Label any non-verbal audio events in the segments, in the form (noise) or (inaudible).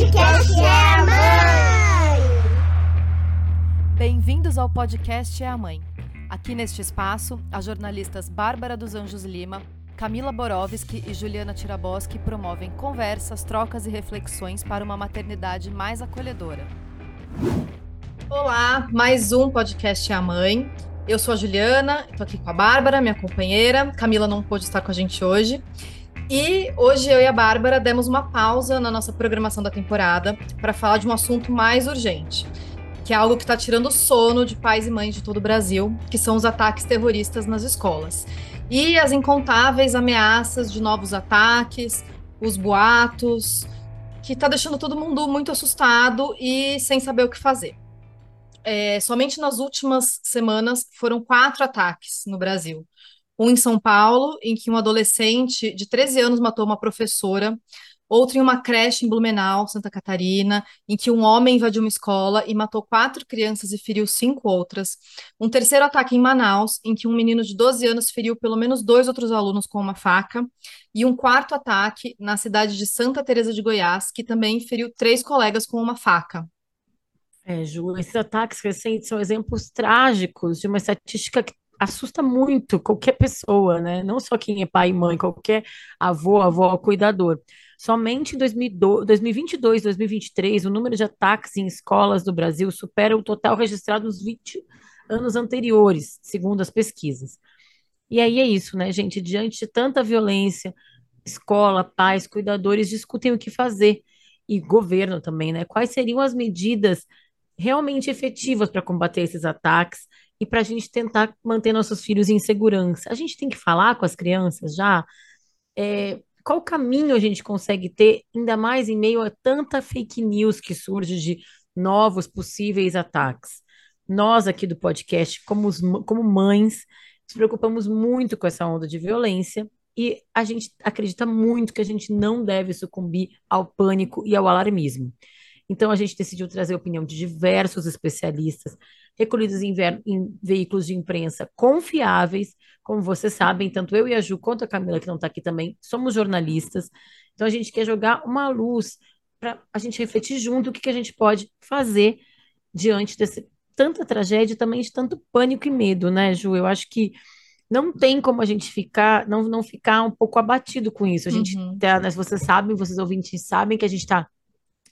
podcast é a mãe! Bem-vindos ao podcast É a Mãe. Aqui neste espaço, as jornalistas Bárbara dos Anjos Lima, Camila Borowski e Juliana Tiraboski promovem conversas, trocas e reflexões para uma maternidade mais acolhedora. Olá, mais um podcast É a Mãe. Eu sou a Juliana, estou aqui com a Bárbara, minha companheira. Camila não pôde estar com a gente hoje. E hoje eu e a Bárbara demos uma pausa na nossa programação da temporada para falar de um assunto mais urgente, que é algo que está tirando o sono de pais e mães de todo o Brasil, que são os ataques terroristas nas escolas. E as incontáveis ameaças de novos ataques, os boatos, que está deixando todo mundo muito assustado e sem saber o que fazer. É, somente nas últimas semanas foram quatro ataques no Brasil. Um em São Paulo, em que um adolescente de 13 anos matou uma professora. Outro em uma creche em Blumenau, Santa Catarina, em que um homem invadiu uma escola e matou quatro crianças e feriu cinco outras. Um terceiro ataque em Manaus, em que um menino de 12 anos feriu pelo menos dois outros alunos com uma faca. E um quarto ataque na cidade de Santa Teresa de Goiás, que também feriu três colegas com uma faca. É, Ju, esses ataques recentes são exemplos trágicos de uma estatística que assusta muito qualquer pessoa, né? Não só quem é pai e mãe, qualquer avô, avó, cuidador. Somente em 2022, 2023, o número de ataques em escolas do Brasil supera o total registrado nos 20 anos anteriores, segundo as pesquisas. E aí é isso, né, gente? Diante de tanta violência, escola, pais, cuidadores discutem o que fazer. E governo também, né? Quais seriam as medidas realmente efetivas para combater esses ataques e para a gente tentar manter nossos filhos em segurança. A gente tem que falar com as crianças já é, qual caminho a gente consegue ter, ainda mais em meio a tanta fake news que surge de novos possíveis ataques. Nós aqui do podcast, como, os, como mães, nos preocupamos muito com essa onda de violência e a gente acredita muito que a gente não deve sucumbir ao pânico e ao alarmismo. Então, a gente decidiu trazer a opinião de diversos especialistas, recolhidos em, em, veículos de imprensa confiáveis. Como vocês sabem, tanto eu e a Ju, quanto a Camila, que não está aqui também, somos jornalistas. Então, a gente quer jogar uma luz para a gente refletir junto o que, que a gente pode fazer diante desse tanta tragédia, também de tanto pânico e medo, né, Ju? Eu acho que não tem como a gente ficar, não, não ficar um pouco abatido com isso. A gente, uhum. tá, né, vocês sabem, vocês ouvintes sabem que a gente está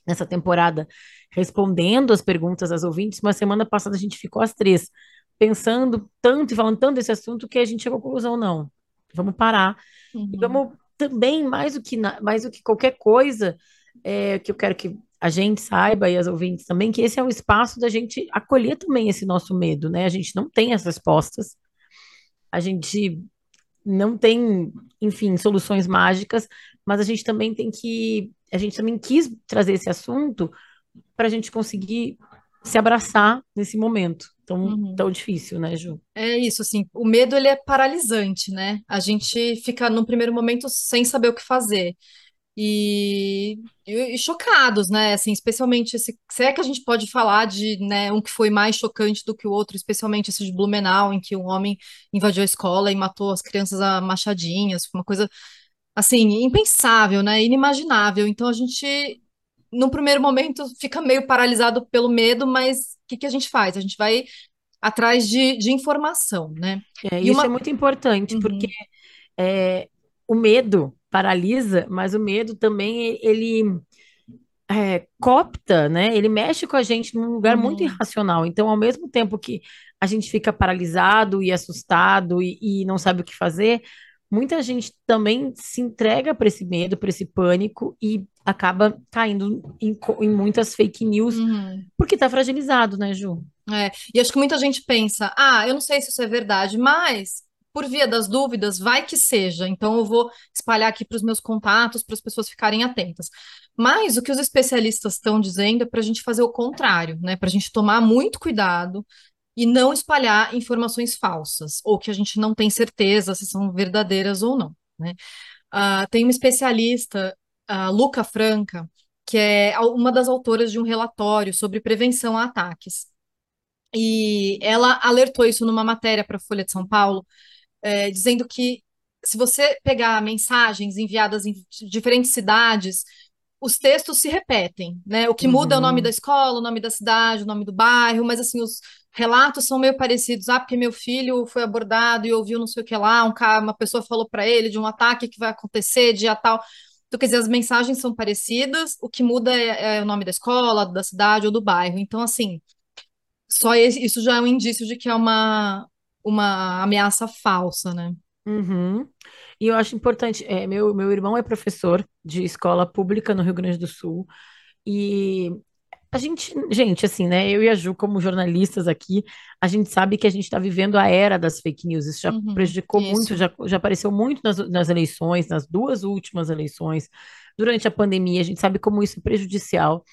nessa temporada respondendo as perguntas das ouvintes. Uma semana passada a gente ficou às três, pensando tanto e falando tanto desse assunto que a gente chegou à conclusão, não. Vamos parar. Uhum. E vamos também, mais do que, mais do que qualquer coisa, é, que eu quero que a gente saiba e as ouvintes também, que esse é um espaço da gente acolher também esse nosso medo, né? A gente não tem as respostas, a gente não tem, enfim, soluções mágicas, mas a gente também tem que a gente também quis trazer esse assunto para a gente conseguir se abraçar nesse momento tão, uhum. tão difícil, né, Ju? É isso, assim, o medo ele é paralisante, né? A gente fica num primeiro momento sem saber o que fazer. E, e, e, chocados, né? Assim, especialmente esse, se é que a gente pode falar de né, um que foi mais chocante do que o outro, especialmente esse de Blumenau, em que um homem invadiu a escola e matou as crianças a machadinhas, uma coisa assim, impensável, né? Inimaginável. Então a gente, num primeiro momento, fica meio paralisado pelo medo, mas o que, que a gente faz? A gente vai atrás de, de informação, né? É, isso uma... é muito importante, uhum. porque é, o medo paralisa, mas o medo também, ele é, copta, né? Ele mexe com a gente num lugar uhum. muito irracional. Então, ao mesmo tempo que a gente fica paralisado e assustado e, e não sabe o que fazer, muita gente também se entrega para esse medo, para esse pânico e acaba caindo em, em muitas fake news, uhum. porque está fragilizado, né, Ju? É, e acho que muita gente pensa, ah, eu não sei se isso é verdade, mas por via das dúvidas, vai que seja. Então eu vou espalhar aqui para os meus contatos, para as pessoas ficarem atentas. Mas o que os especialistas estão dizendo é para a gente fazer o contrário, né? Para a gente tomar muito cuidado e não espalhar informações falsas, ou que a gente não tem certeza se são verdadeiras ou não. Né? Uh, tem uma especialista, a Luca Franca, que é uma das autoras de um relatório sobre prevenção a ataques. E ela alertou isso numa matéria para a Folha de São Paulo, é, dizendo que se você pegar mensagens enviadas em diferentes cidades, os textos se repetem, né? O que muda é o nome Uhum. da escola, o nome da cidade, o nome do bairro, mas assim, os relatos são meio parecidos. Ah, porque meu filho foi abordado e ouviu não sei o que lá, um cara, uma pessoa falou para ele de um ataque que vai acontecer, dia tal. Então, quer dizer, as mensagens são parecidas, o que muda é, é o nome da escola, da cidade ou do bairro. Então, assim, só esse- isso já é um indício de que é uma, uma ameaça falsa, né? Uhum. E eu acho importante, é, meu, meu irmão é professor de escola pública no Rio Grande do Sul, e a gente, gente, assim, né, eu e a Ju, como jornalistas aqui, a gente sabe que a gente está vivendo a era das fake news, isso já Uhum, prejudicou muito, isso. já, já apareceu muito nas, nas eleições, nas duas últimas eleições, durante a pandemia, a gente sabe como isso é prejudicial,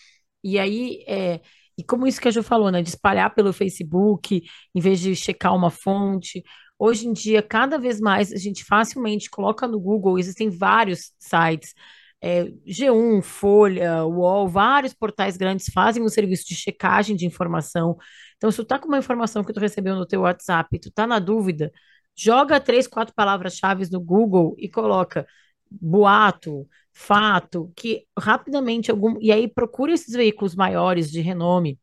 e aí, é, e como isso que a Ju falou, né, de espalhar pelo Facebook, em vez de checar uma fonte, Hoje em dia, cada vez mais, a gente facilmente coloca no Google, existem vários sites, é, G1, Folha, UOL, vários portais grandes fazem um serviço de checagem de informação. Então, se tu tá com uma informação que tu recebeu no teu WhatsApp, tu tá na dúvida, joga três, quatro palavras-chave no Google e coloca boato, fato, que rapidamente algum... E aí procura esses veículos maiores de renome,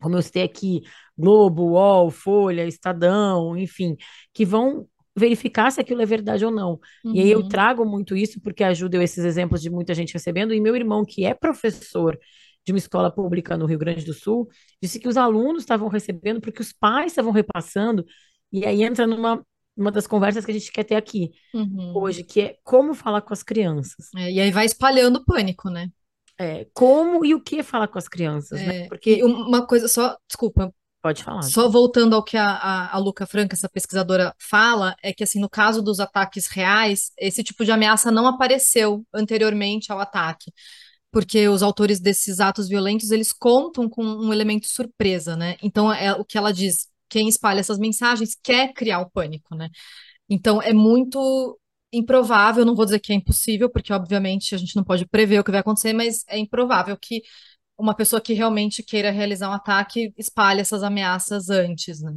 como eu citei aqui, Globo, UOL, Folha, Estadão, enfim, que vão verificar se aquilo é verdade ou não. E aí eu Uhum, trago muito isso porque ajuda eu esses exemplos de muita gente recebendo, e meu irmão, que é professor de uma escola pública no Rio Grande do Sul, disse que os alunos estavam recebendo porque os pais estavam repassando, e aí entra numa uma das conversas que a gente quer ter aqui uhum. hoje, que é como falar com as crianças. É, e aí vai espalhando o pânico, né? É, como e o que falar com as crianças, né? É, e Porque uma coisa só, desculpa, pode falar. só voltando ao que a, a, a Luca Franca, essa pesquisadora, fala, é que assim, no caso dos ataques reais, esse tipo de ameaça não apareceu anteriormente ao ataque, porque os autores desses atos violentos, eles contam com um elemento surpresa, né? Então, é o que ela diz, quem espalha essas mensagens quer criar o pânico, né? Então, é muito improvável, não vou dizer que é impossível, porque obviamente a gente não pode prever o que vai acontecer, mas é improvável que uma pessoa que realmente queira realizar um ataque espalhe essas ameaças antes, né?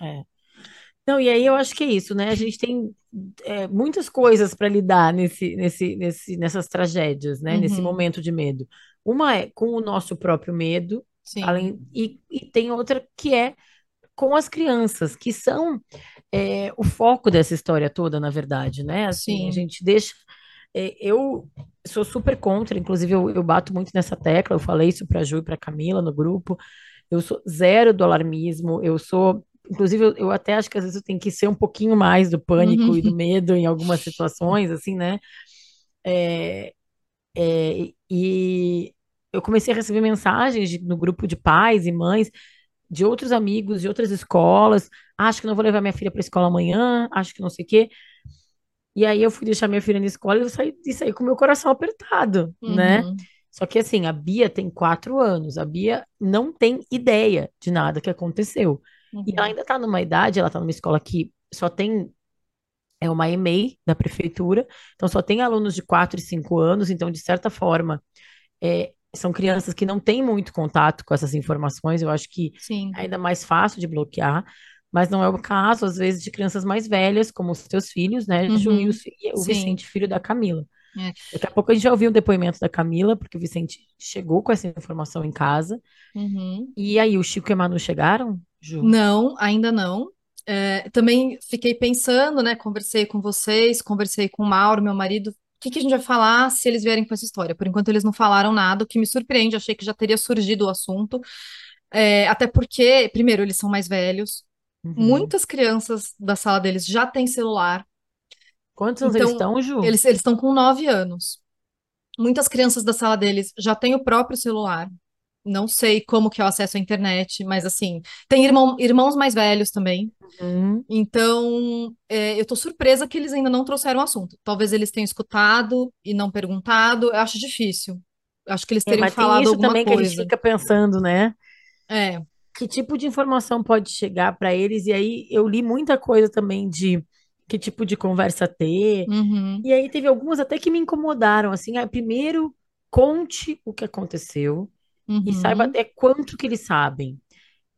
É. Não, e aí eu acho que é isso, né? A gente tem é, muitas coisas para lidar nesse, nesse, nesse, nessas tragédias, né? Nesse Uhum, momento de medo. Uma é com o nosso próprio medo, sim, além, e, e tem outra que é com as crianças, que são é, o foco dessa história toda, na verdade, né? Assim, a sim. gente deixa. É, eu sou super contra, inclusive eu, eu bato muito nessa tecla, eu falei isso para a Ju e para Camila no grupo. Eu sou zero do alarmismo, eu sou. Inclusive, eu, eu até acho que às vezes eu tenho que ser um pouquinho mais do pânico e do Uhum, medo em algumas situações, assim, né? É, é, e eu comecei a receber mensagens de- no grupo de pais e mães de outros amigos de outras escolas. Acho que não vou levar minha filha para a escola amanhã, acho que não sei o quê. E aí eu fui deixar minha filha na escola e eu saí, e saí com o meu coração apertado, né? uhum, Só que assim, a Bia tem quatro anos, a Bia não tem ideia de nada que aconteceu. E ela uhum, ainda está numa idade, ela está numa escola que só tem, é uma EMEI da prefeitura, então só tem alunos de 4 e 5 anos, então de certa forma, é, são crianças que não têm muito contato com essas informações, eu acho que sim, é ainda mais fácil de bloquear, mas não é o caso, às vezes, de crianças mais velhas, como os teus filhos, né, Ju, e o, uhum, e. Vicente, filho da Camila. é. Daqui a pouco a gente já ouviu o depoimento da Camila, porque o Vicente chegou com essa informação em casa. Uhum. E aí, o Chico e a Manu chegaram, Ju? Não, ainda não. É, também fiquei pensando, né? Conversei com vocês, conversei com o Mauro, meu marido. O que que a gente vai falar se eles vierem com essa história? Por enquanto, eles não falaram nada, o que me surpreende. Achei que já teria surgido o assunto. É, até porque, primeiro, eles são mais velhos. Uhum. Muitas crianças da sala deles já têm celular. Quantos anos eles Então, estão, Ju? eles eles estão com nove anos. Muitas crianças da sala deles já têm o próprio celular. Não sei como que é o acesso à internet, mas assim, tem irmão, irmãos mais velhos também. Uhum. Então, é, eu tô surpresa que eles ainda não trouxeram o assunto. Talvez eles tenham escutado e não perguntado. Eu acho difícil. Eu acho que eles É, teriam mas tem falado isso alguma também que a gente coisa. fica pensando, né? É. Que tipo de informação pode chegar para eles? E aí, eu li muita coisa também de que tipo de conversa ter. Uhum, E aí, teve algumas até que me incomodaram, assim. Ah, primeiro, conte o que aconteceu e saiba uhum, até quanto que eles sabem.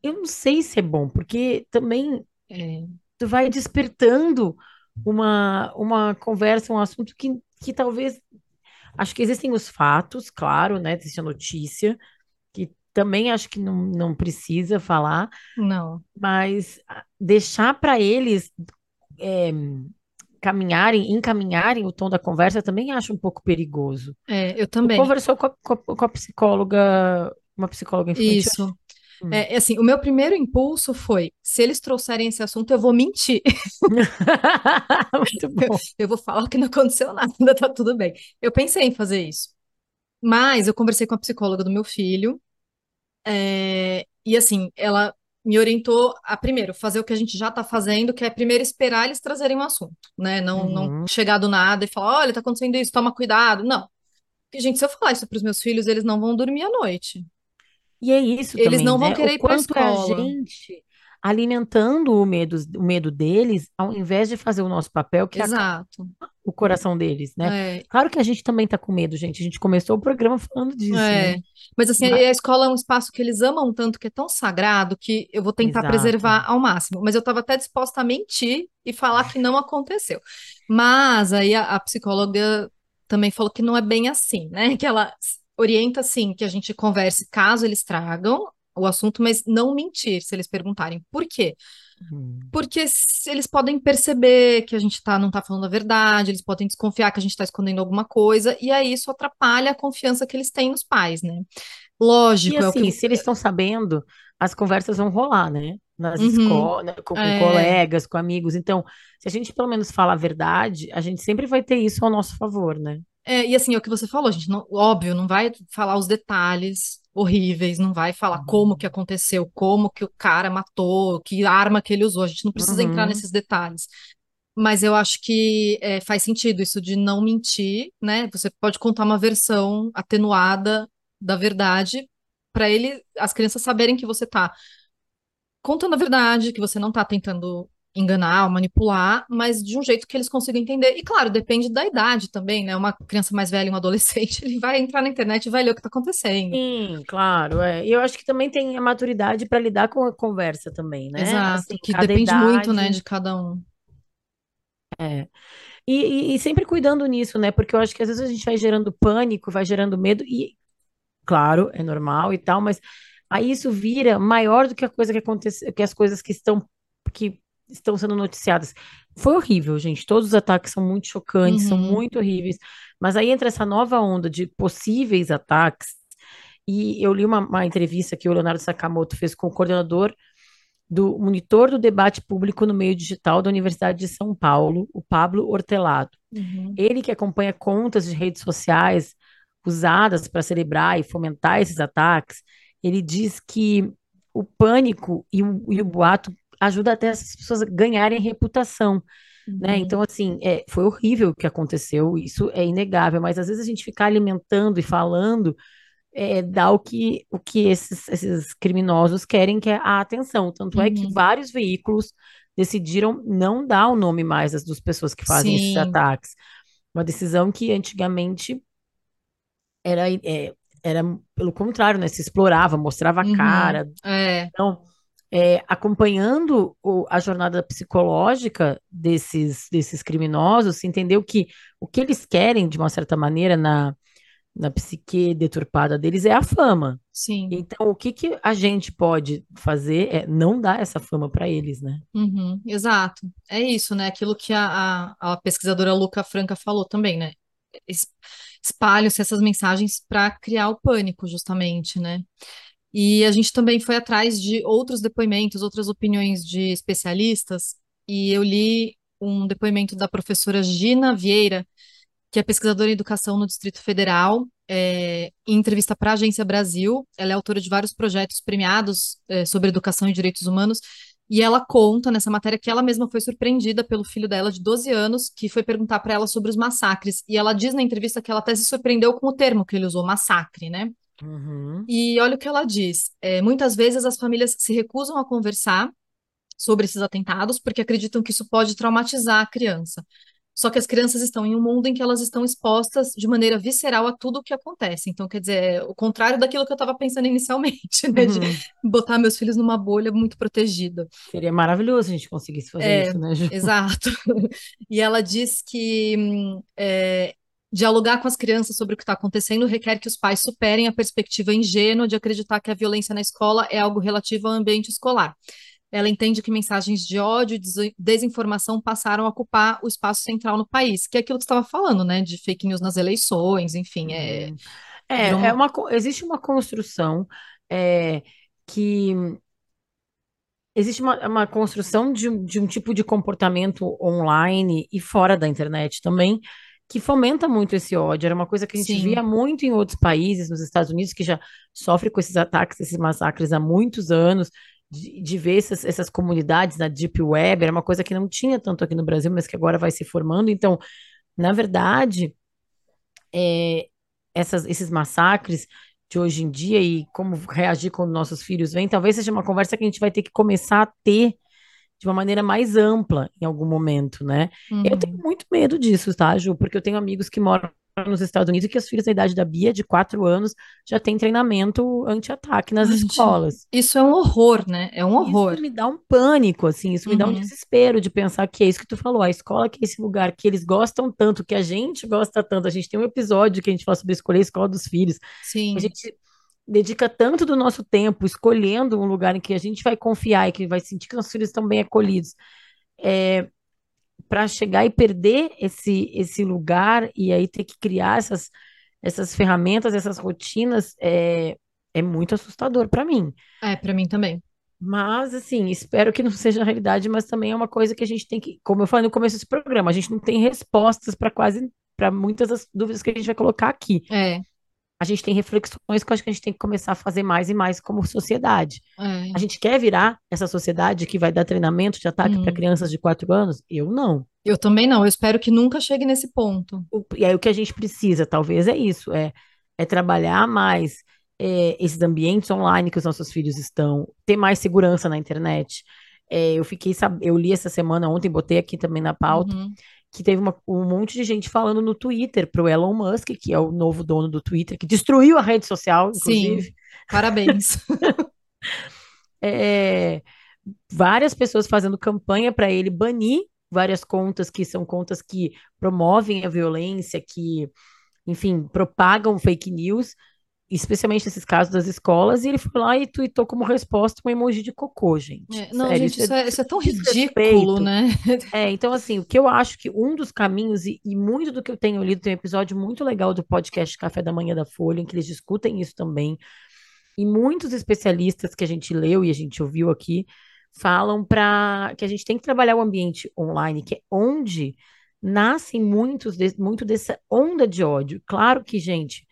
Eu não sei se é bom, porque também é, tu vai despertando uma, uma conversa, um assunto que, que talvez Acho que existem os fatos, claro, né? Existe a notícia, também acho que não, não precisa falar, Não. mas ah, deixar para eles é, caminharem, encaminharem o tom da conversa também acho um pouco perigoso. É, eu Tu também. conversou com a, com a- psicóloga, uma psicóloga infantil? Isso. Hum. É, é assim, o meu primeiro impulso foi: se eles trouxerem esse assunto, eu vou mentir. (laughs) Muito bom. Eu vou falar que não aconteceu nada, tá tudo bem. Eu pensei em fazer isso. Mas eu conversei com a psicóloga do meu filho, é, e assim, ela me orientou a primeiro fazer o que a gente já tá fazendo, que é primeiro esperar eles trazerem um assunto, né? Não, não Uhum. chegar do nada e falar, olha, tá acontecendo isso, toma cuidado. Não. Porque, gente, se eu falar isso para os meus filhos, eles não vão dormir à noite. E é isso Eles também, não vão né? querer O ir para a é a escola. gente alimentando o medo, o medo deles, ao invés de fazer o nosso papel, que é Exato. O coração deles, né? É, Claro que a gente também tá com medo, gente. A gente começou o programa falando disso, né? É, mas assim, Mas- a escola é um espaço que eles amam tanto, que é tão sagrado, que eu vou tentar Exato. preservar ao máximo. Mas eu estava até disposta a mentir e falar que não aconteceu. Mas aí a, a psicóloga também falou que não é bem assim, né? (laughs) Que ela orienta, assim, que a gente converse caso eles tragam o assunto, mas não mentir se eles perguntarem. Por quê? Hum. Porque eles podem perceber que a gente tá, não tá falando a verdade, eles podem desconfiar que a gente tá escondendo alguma coisa, e aí isso atrapalha a confiança que eles têm nos pais, né? E Lógico, é o assim, que. se eles estão sabendo, as conversas vão rolar, né? Nas Uhum, escolas, com, com é, colegas, com amigos. Então, se a gente pelo menos fala a verdade, a gente sempre vai ter isso ao nosso favor, né? é, e assim, é o que você falou, gente, não- óbvio, não vai falar os detalhes horríveis, não vai falar como que aconteceu, como que o cara matou, que arma que ele usou, a gente não precisa entrar Uhum. nesses detalhes. Mas eu acho que é, faz sentido isso de não mentir, né? Você pode contar uma versão atenuada da verdade para ele, as crianças saberem que você tá contando a verdade, que você não tá tentando enganar ou manipular, mas de um jeito que eles consigam entender. E claro, depende da idade também, né? Uma criança mais velha e um adolescente, (laughs) ele vai entrar na internet e vai ler o que tá acontecendo. Sim, claro, é. E eu acho que também tem a maturidade para lidar com a conversa também, né? Exato, Assim, que depende muito, né, idade. de cada um. É. E, e- e sempre cuidando nisso, né? Porque eu acho que às vezes a gente vai gerando pânico, vai gerando medo, e claro, é normal e tal, mas aí isso vira maior do que a coisa que acontece, que as coisas que estão que estão sendo noticiadas. Foi horrível, gente. Todos os ataques são muito chocantes, são Uhum, muito horríveis. Mas aí entra essa nova onda de possíveis ataques. E eu li uma, uma entrevista que o Leonardo Sakamoto fez com o coordenador do monitor do debate público no meio digital da Universidade de São Paulo, o Pablo Hortelado. uhum, Ele que acompanha contas de redes sociais usadas para celebrar e fomentar esses ataques, ele diz que o pânico e o, e o boato ajuda até essas pessoas a ganharem reputação, né? uhum. Então, assim, é, foi horrível o que aconteceu, isso é inegável, mas às vezes a gente ficar alimentando e falando é, dá o que, o que esses, esses criminosos querem, que é a atenção. Tanto é que Uhum. vários veículos decidiram não dar o nome mais das duas pessoas que fazem esses Sim, ataques. Uma decisão que antigamente era, é, era pelo contrário, né? Se explorava, mostrava a uhum, cara. é, Então, é, acompanhando o- a jornada psicológica desses, desses criminosos, se entendeu que o que eles querem, de uma certa maneira, na, na psique deturpada deles é a fama. sim, Então, o que que a gente pode fazer é não dar essa fama para eles, né? uhum, exato. É isso, né? Aquilo que a, a, a pesquisadora Luca Franca falou também, né? Es- Espalham-se essas mensagens para criar o pânico, justamente, né? E a gente também foi atrás de outros depoimentos, outras opiniões de especialistas, e eu li um depoimento da professora Gina Vieira, que é pesquisadora em educação no Distrito Federal, é, em entrevista para a Agência Brasil. Ela é autora de vários projetos premiados, é, sobre educação e direitos humanos, e ela conta nessa matéria que ela mesma foi surpreendida pelo filho dela de 12 anos, que foi perguntar para ela sobre os massacres. E ela diz na entrevista que ela até se surpreendeu com o termo que ele usou, massacre, né? Uhum. E olha o que ela diz. é, muitas vezes as famílias se recusam a conversar sobre esses atentados porque acreditam que isso pode traumatizar a criança. Só que as crianças estão em um mundo em que elas estão expostas de maneira visceral a tudo o que acontece. Então, quer dizer, é o contrário daquilo que eu estava pensando inicialmente, (laughs) né? De Uhum. botar meus filhos numa bolha muito protegida. Seria maravilhoso se a gente conseguisse fazer É, isso, né, Ju? exato. (laughs) E ela diz que é, Dialogar com as crianças sobre o que está acontecendo requer que os pais superem a perspectiva ingênua de acreditar que a violência na escola é algo relativo ao ambiente escolar. Ela entende que mensagens de ódio e desinformação passaram a ocupar o espaço central no país, que é aquilo que você estava falando, né? De fake news nas eleições, enfim. É, uhum. é, uma... é uma, existe uma construção é, que existe uma, uma construção de, de um tipo de comportamento online e fora da internet também, que fomenta muito esse ódio. Era uma coisa que a gente Sim. via muito em outros países, nos Estados Unidos, que já sofre com esses ataques, esses massacres há muitos anos, de, de ver essas, essas comunidades na Deep Web, era uma coisa que não tinha tanto aqui no Brasil, mas que agora vai se formando. Então, na verdade, é, essas, esses massacres de hoje em dia e como reagir quando nossos filhos vêm, talvez seja uma conversa que a gente vai ter que começar a ter de uma maneira mais ampla em algum momento, né? Uhum. Eu tenho muito medo disso, tá, Ju? Porque eu tenho amigos que moram nos Estados Unidos e que as filhas da idade da Bia, de quatro anos, já têm treinamento anti-ataque nas Gente, escolas. Isso é um horror, né? É um horror. Isso me dá um pânico, assim, isso me dá um uhum. desespero de pensar que é isso que tu falou, a escola que é esse lugar que eles gostam tanto, que a gente gosta tanto. A gente tem um episódio que a gente fala sobre escolher a escola dos filhos. Sim. A gente dedica tanto do nosso tempo escolhendo um lugar em que a gente vai confiar e que vai sentir que nossos filhos estão bem acolhidos. É, para chegar e perder esse, esse lugar e aí ter que criar essas, essas ferramentas, essas rotinas, é, é muito assustador para mim. É, para mim também. Mas, assim, espero que não seja a realidade, mas também é uma coisa que a gente tem que, como eu falei no começo desse programa, a gente não tem respostas para quase, para muitas das dúvidas que a gente vai colocar aqui. É a gente tem reflexões que eu acho que a gente tem que começar a fazer mais e mais como sociedade. É. A gente quer virar essa sociedade que vai dar treinamento de ataque hum. para crianças de quatro anos? Eu não. Eu também não. Eu espero que nunca chegue nesse ponto. O, e aí o que a gente precisa, talvez, é isso: é, é trabalhar mais é, esses ambientes online que os nossos filhos estão, ter mais segurança na internet. É, eu fiquei, eu li essa semana ontem, botei aqui também na pauta. Uhum que teve uma, um monte de gente falando no Twitter para o Elon Musk, que é o novo dono do Twitter, que destruiu a rede social, inclusive. Sim, parabéns. (laughs) é, várias pessoas fazendo campanha para ele banir várias contas que são contas que promovem a violência, que, enfim, propagam fake news especialmente nesses casos das escolas, e ele foi lá e tweetou como resposta um emoji de cocô, gente. É, não, Sério, gente, isso é, isso é, tão ridículo, né? (laughs) É, então, assim, o que eu acho que um dos caminhos, e, e, muito do que eu tenho lido, tem um episódio muito legal do podcast Café da Manhã da Folha, em que eles discutem isso também, e muitos especialistas que a gente leu e a gente ouviu aqui falam para que a gente tem que trabalhar o ambiente online, que é onde nascem muitos de, muito dessa onda de ódio. Claro que, gente,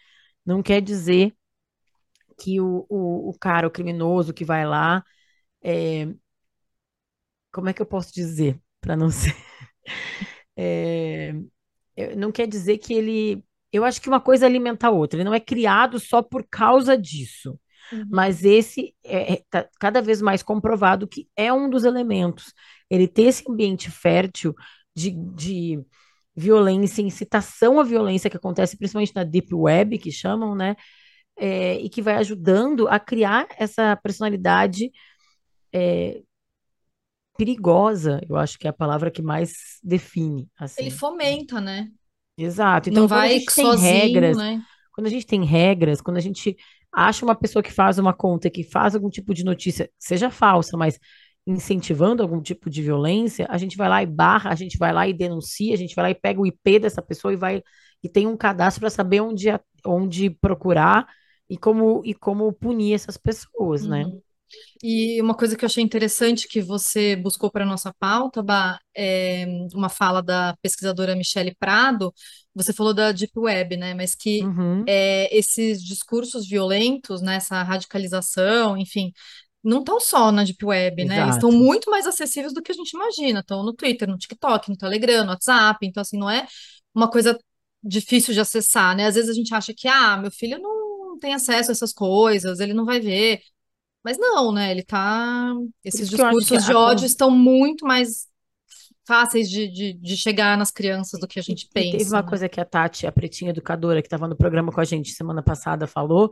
não quer dizer que o, o, o cara, o criminoso que vai lá, é, como é que eu posso dizer para não (laughs) ser, é, não quer dizer que ele, eu acho que uma coisa alimenta a outra. Ele não é criado só por causa disso. Uhum. Mas esse é, é tá cada vez mais comprovado que é um dos elementos. Ele ter esse ambiente fértil de, de violência, incitação à violência que acontece principalmente na Deep Web, que chamam, né? É, e que vai ajudando a criar essa personalidade é, perigosa, eu acho que é a palavra que mais define. Assim. Ele fomenta, né? Exato. Então, Não vai sozinho, regras, né? Quando a gente tem regras, quando a gente acha uma pessoa que faz uma conta, que faz algum tipo de notícia, seja falsa, mas incentivando algum tipo de violência, a gente vai lá e barra, a gente vai lá e denuncia, a gente vai lá e pega o IP dessa pessoa e vai e tem um cadastro para saber onde, onde procurar e como, e como punir essas pessoas, né? uhum. né? E uma coisa que eu achei interessante que você buscou para a nossa pauta, Bah, é uma fala da pesquisadora Michele Prado, você falou da Deep Web, né? Mas que uhum. é, esses discursos violentos, né, essa radicalização, enfim, não estão só na Deep Web, né? Eles estão muito mais acessíveis do que a gente imagina. Estão no Twitter, no TikTok, no Telegram, no WhatsApp. Então, assim, não é uma coisa difícil de acessar, né? Às vezes a gente acha que, ah, meu filho não tem acesso a essas coisas, ele não vai ver. Mas não, né? Ele tá. Esses discursos de ódio a... estão muito mais fáceis de, de, de, chegar nas crianças do que a gente e, pensa. E teve uma né? coisa que a Tati, a pretinha educadora, que estava no programa com a gente semana passada, falou,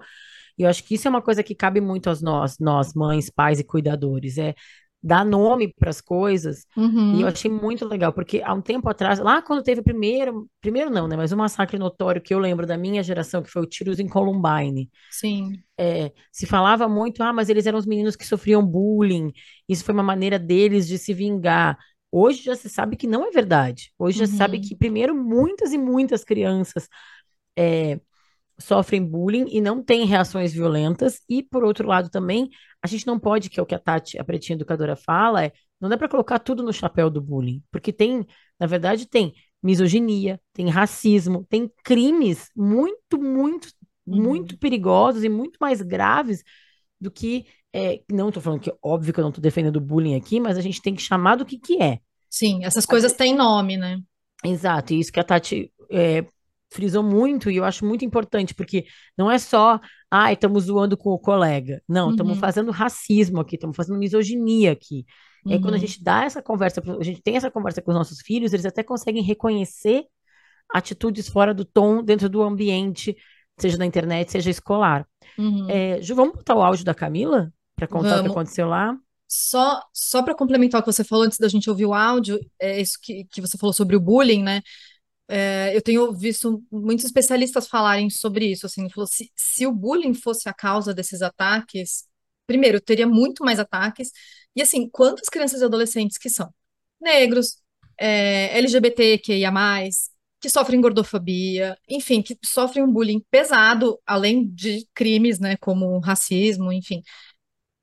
e eu acho que isso é uma coisa que cabe muito aos nós, nós, mães, pais e cuidadores, é dar nome para as coisas. Uhum. E eu achei muito legal, porque há um tempo atrás, lá quando teve o primeiro, primeiro não, né? Mas o massacre notório que eu lembro da minha geração, que foi o tiros em Columbine. Sim. É, se falava muito, ah, mas eles eram os meninos que sofriam bullying, isso foi uma maneira deles de se vingar. Hoje já se sabe que não é verdade. Hoje já se sabe Uhum. que, primeiro, muitas e muitas crianças é, sofrem bullying e não têm reações violentas. E, por outro lado, também, a gente não pode, que é o que a Tati, a pretinha educadora, fala, é não dá para colocar tudo no chapéu do bullying, porque tem, na verdade, tem misoginia, tem racismo, tem crimes muito, muito, Uhum. muito perigosos e muito mais graves do que. é, não estou falando que, óbvio que eu não estou defendendo o bullying aqui, mas a gente tem que chamar do que que é. Sim, essas coisas têm nome, né? Exato, e isso que a Tati é, frisou muito, e eu acho muito importante, porque não é só, ah, estamos zoando com o colega. Não, estamos Uhum. fazendo racismo aqui, estamos fazendo misoginia aqui. E aí, quando a Uhum. gente dá essa conversa, a gente tem essa conversa com os nossos filhos, eles até conseguem reconhecer atitudes fora do tom dentro do ambiente, seja na internet, seja escolar. Uhum. É, Ju, vamos botar o áudio da Camila para contar o que Vamos. aconteceu lá? Só, só para complementar o que você falou antes da gente ouvir o áudio, é isso que, que você falou sobre o bullying, né? É, eu tenho visto muitos especialistas falarem sobre isso, assim, falou, se, se o bullying fosse a causa desses ataques, primeiro, teria muito mais ataques, e assim, quantas crianças e adolescentes que são negros, é, LGBTQIA+, que sofrem gordofobia, enfim, que sofrem um bullying pesado, além de crimes, né, como racismo, enfim,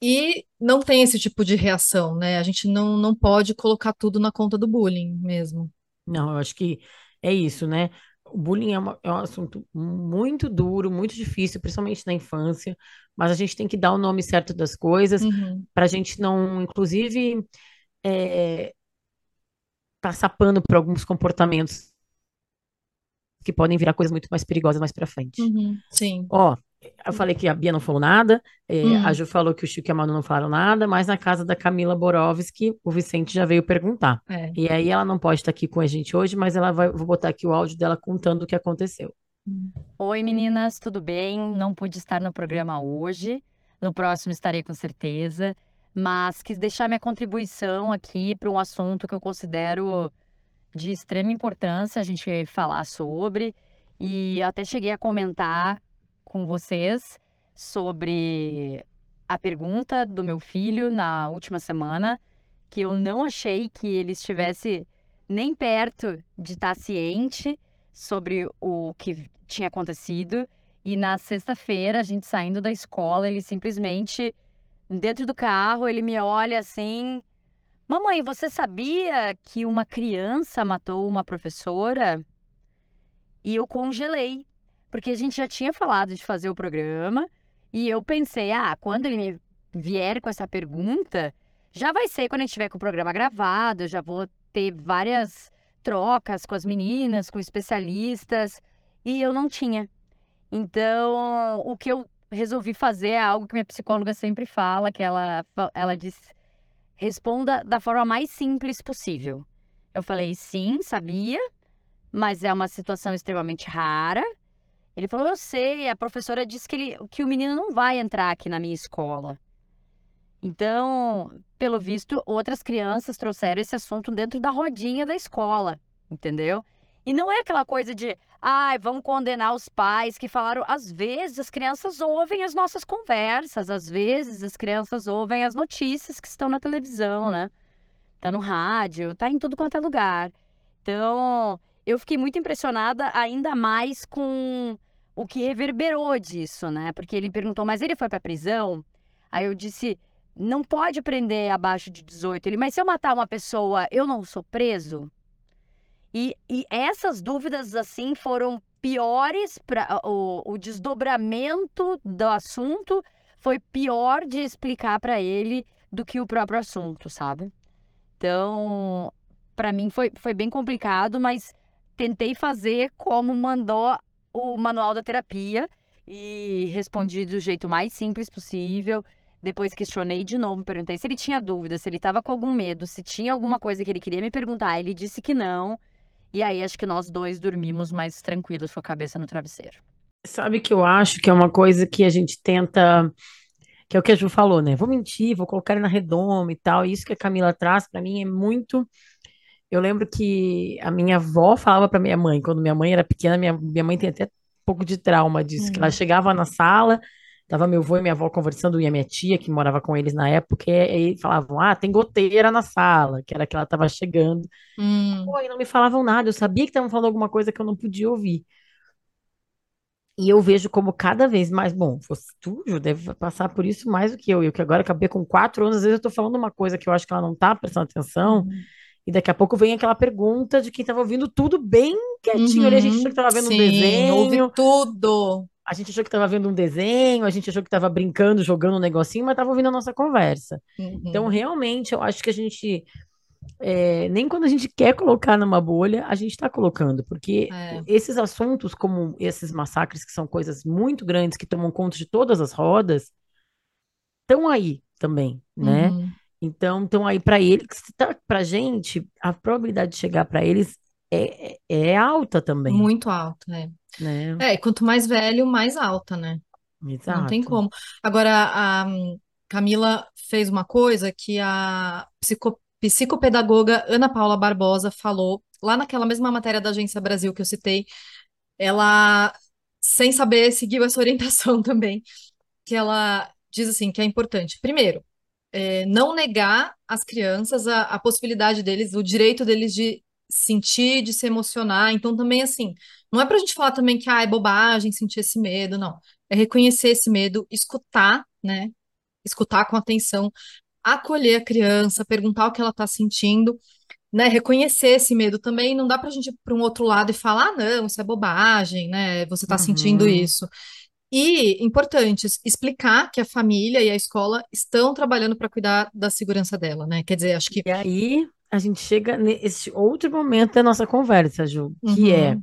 e não tem esse tipo de reação, né? A gente não, não pode colocar tudo na conta do bullying mesmo. Não, eu acho que é isso, né? O bullying é, uma- é um assunto muito duro, muito difícil, principalmente na infância, mas a gente tem que dar o nome certo das coisas Uhum, para a gente não, inclusive, é, passar pano por alguns comportamentos que podem virar coisas muito mais perigosas mais para frente. uhum, sim. Ó, eu falei que a Bia não falou nada, é, Hum. a Ju falou que o Chico e a Manu não falaram nada, mas na casa da Camila Borowski, o Vicente já veio perguntar. É. E aí ela não pode estar aqui com a gente hoje, mas ela vai, vou botar aqui o áudio dela contando o que aconteceu. Oi, meninas, tudo bem? Não pude estar no programa hoje. No próximo estarei com certeza. Mas quis deixar minha contribuição aqui para um assunto que eu considero de extrema importância a gente falar sobre. E até cheguei a comentar com vocês sobre a pergunta do meu filho na última semana, que eu não achei que ele estivesse nem perto de estar ciente sobre o que tinha acontecido. E na sexta-feira, a gente saindo da escola, ele simplesmente, dentro do carro, ele me olha assim: Mamãe, você sabia que uma criança matou uma professora? E eu congelei, porque a gente já tinha falado de fazer o programa. E eu pensei: ah, quando ele vier com essa pergunta, já vai ser quando a gente tiver com o programa gravado, já vou ter várias trocas com as meninas, com especialistas, e eu não tinha. Então, o que eu resolvi fazer é algo que minha psicóloga sempre fala, que ela, ela diz, responda da forma mais simples possível. Eu falei, sim, sabia, mas é uma situação extremamente rara. Ele falou, eu sei, a professora disse que, ele, que o menino não vai entrar aqui na minha escola. Então, pelo visto, outras crianças trouxeram esse assunto dentro da rodinha da escola, entendeu? E não é aquela coisa de, ai, vamos condenar os pais que falaram. Às vezes as crianças ouvem as nossas conversas, às vezes as crianças ouvem as notícias que estão na televisão, né? Tá no rádio, tá em tudo quanto é lugar. Então, eu fiquei muito impressionada ainda mais com o que reverberou disso, né? Porque ele perguntou, mas ele foi pra prisão? Aí eu disse, não pode prender abaixo de 18. Ele, mas se eu matar uma pessoa, eu não sou preso? E, e essas dúvidas, assim, foram piores para o, o desdobramento do assunto foi pior de explicar para ele do que o próprio assunto, sabe? Então, para mim foi, foi bem complicado, mas tentei fazer como mandou o manual da terapia e respondi do jeito mais simples possível. Depois questionei de novo, perguntei se ele tinha dúvida, se ele estava com algum medo, se tinha alguma coisa que ele queria me perguntar. Ele disse que não. E aí acho que nós dois dormimos mais tranquilos com a cabeça no travesseiro. Sabe que eu acho que é uma coisa que a gente tenta, que é o que a Ju falou, né? Vou mentir, vou colocar ele na redoma e tal. Isso que a Camila traz para mim é muito. Eu lembro que a minha avó falava para minha mãe, quando minha mãe era pequena, minha, minha mãe tem até um pouco de trauma disso, que ela Hum. chegava na sala, tava meu avô e minha avó conversando, e a minha tia, que morava com eles na época, e aí falavam, ah, tem goteira na sala, que era que ela tava chegando. Hum, Pô, e não me falavam nada, eu sabia que estavam falando alguma coisa que eu não podia ouvir. E eu vejo como cada vez mais, bom, você, tu, Ju, deve passar por isso mais do que eu. Eu que agora acabei com quatro anos, às vezes eu tô falando uma coisa que eu acho que ela não tá prestando atenção, uhum, e daqui a pouco vem aquela pergunta de quem tava ouvindo tudo bem quietinho ali, a gente achou que uhum, tava vendo um sim, ouve desenho, tudo. a gente achou que tava vendo um desenho, a gente achou que tava brincando, jogando um negocinho, mas tava ouvindo a nossa conversa. Então, Uhum, realmente, eu acho que a gente é, nem quando a gente quer colocar numa bolha, a gente está colocando, porque é, esses assuntos, como esses massacres, que são coisas muito grandes, que tomam conta de todas as rodas, estão aí também, né? uhum, Então, estão aí para eles, para a gente, a probabilidade de chegar para eles é, é é alta também, muito alto, é. né? É, quanto mais velho, mais alta, né? Não tem Exato. como. Agora, a Camila fez uma coisa que a psico- psicopedagoga Ana Paula Barbosa falou lá naquela mesma matéria da Agência Brasil que eu citei. Ela, sem saber, seguiu essa orientação (laughs) também, que ela diz assim que é importante. Primeiro, é, não negar às crianças a, a possibilidade deles, o direito deles de sentir, de se emocionar. Então, também, assim, não é pra gente falar também que ah, é bobagem sentir esse medo, não. É reconhecer esse medo, escutar, né? Escutar com atenção, acolher a criança, perguntar o que ela está sentindo, né? Reconhecer esse medo também. Não dá pra gente ir para um outro lado e falar, ah, não, isso é bobagem, né? Você está sentindo Uhum. isso. E, importante, explicar que a família e a escola estão trabalhando para cuidar da segurança dela, né? Quer dizer, acho que. E aí a gente chega nesse outro momento da nossa conversa, Ju, que é Uhum,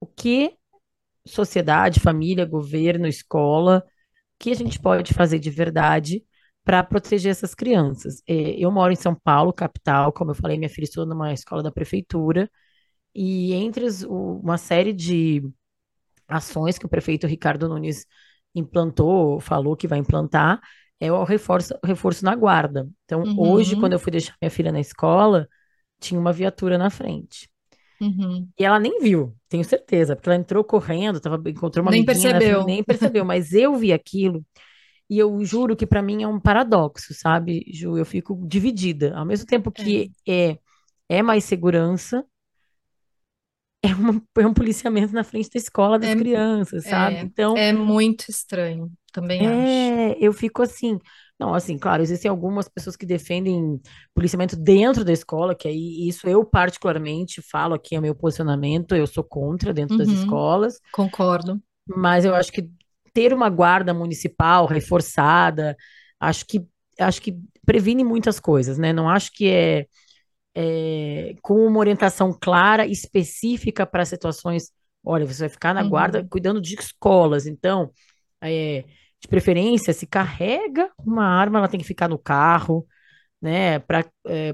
o que sociedade, família, governo, escola, o que a gente pode fazer de verdade para proteger essas crianças. É, eu moro em São Paulo, capital, como eu falei, minha filha estuda numa escola da prefeitura, e entre uma série de ações que o prefeito Ricardo Nunes implantou, falou que vai implantar, é o reforço, reforço na guarda. Então, hoje, quando uhum, eu fui deixar minha filha na escola, tinha uma viatura na frente. uhum. E ela nem viu, tenho certeza, porque ela entrou correndo, tava, encontrou uma Nem frente, percebeu. nem percebeu, mas eu vi aquilo e eu juro que para mim é um paradoxo, sabe, Ju? Eu fico dividida. Ao mesmo tempo É, que é, é mais segurança, é, uma- é um policiamento na frente da escola das crianças, sabe? é, Então, é muito estranho, também acho. é, eu fico assim. Não, assim, claro, existem algumas pessoas que defendem policiamento dentro da escola, que aí isso eu particularmente falo aqui, é o meu posicionamento, eu sou contra dentro das Uhum, escolas. concordo. mas eu acho que ter uma guarda municipal reforçada, acho que acho que previne muitas coisas, né? Não acho que é, é com uma orientação clara, específica para situações. Olha, você vai ficar na guarda Uhum, cuidando de escolas, então, é, de preferência, se carrega uma arma, ela tem que ficar no carro, né? Para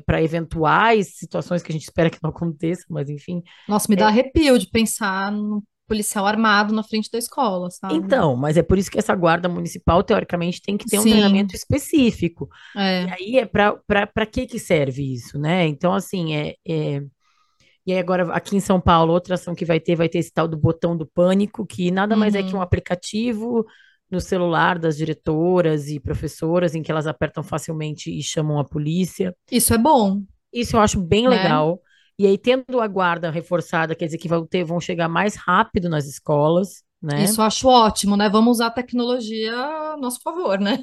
para eventuais situações que a gente espera que não aconteçam, mas enfim. Nossa, me dá É, arrepio de pensar num policial armado na frente da escola, sabe? Então, mas é por isso que essa guarda municipal, teoricamente, tem que ter um Sim, treinamento específico. E é. aí é para que que serve isso, né? Então, assim, é, é... E aí agora, aqui em São Paulo, outra ação que vai ter, vai ter esse tal do botão do pânico, que nada mais é que um Uhum. aplicativo no celular das diretoras e professoras, em que elas apertam facilmente e chamam a polícia. Isso é bom, Isso eu acho bem né? legal. E aí, tendo a guarda reforçada, quer dizer que vão ter, vão chegar mais rápido nas escolas, né? Isso eu acho ótimo, né? Vamos usar a tecnologia a nosso favor, né?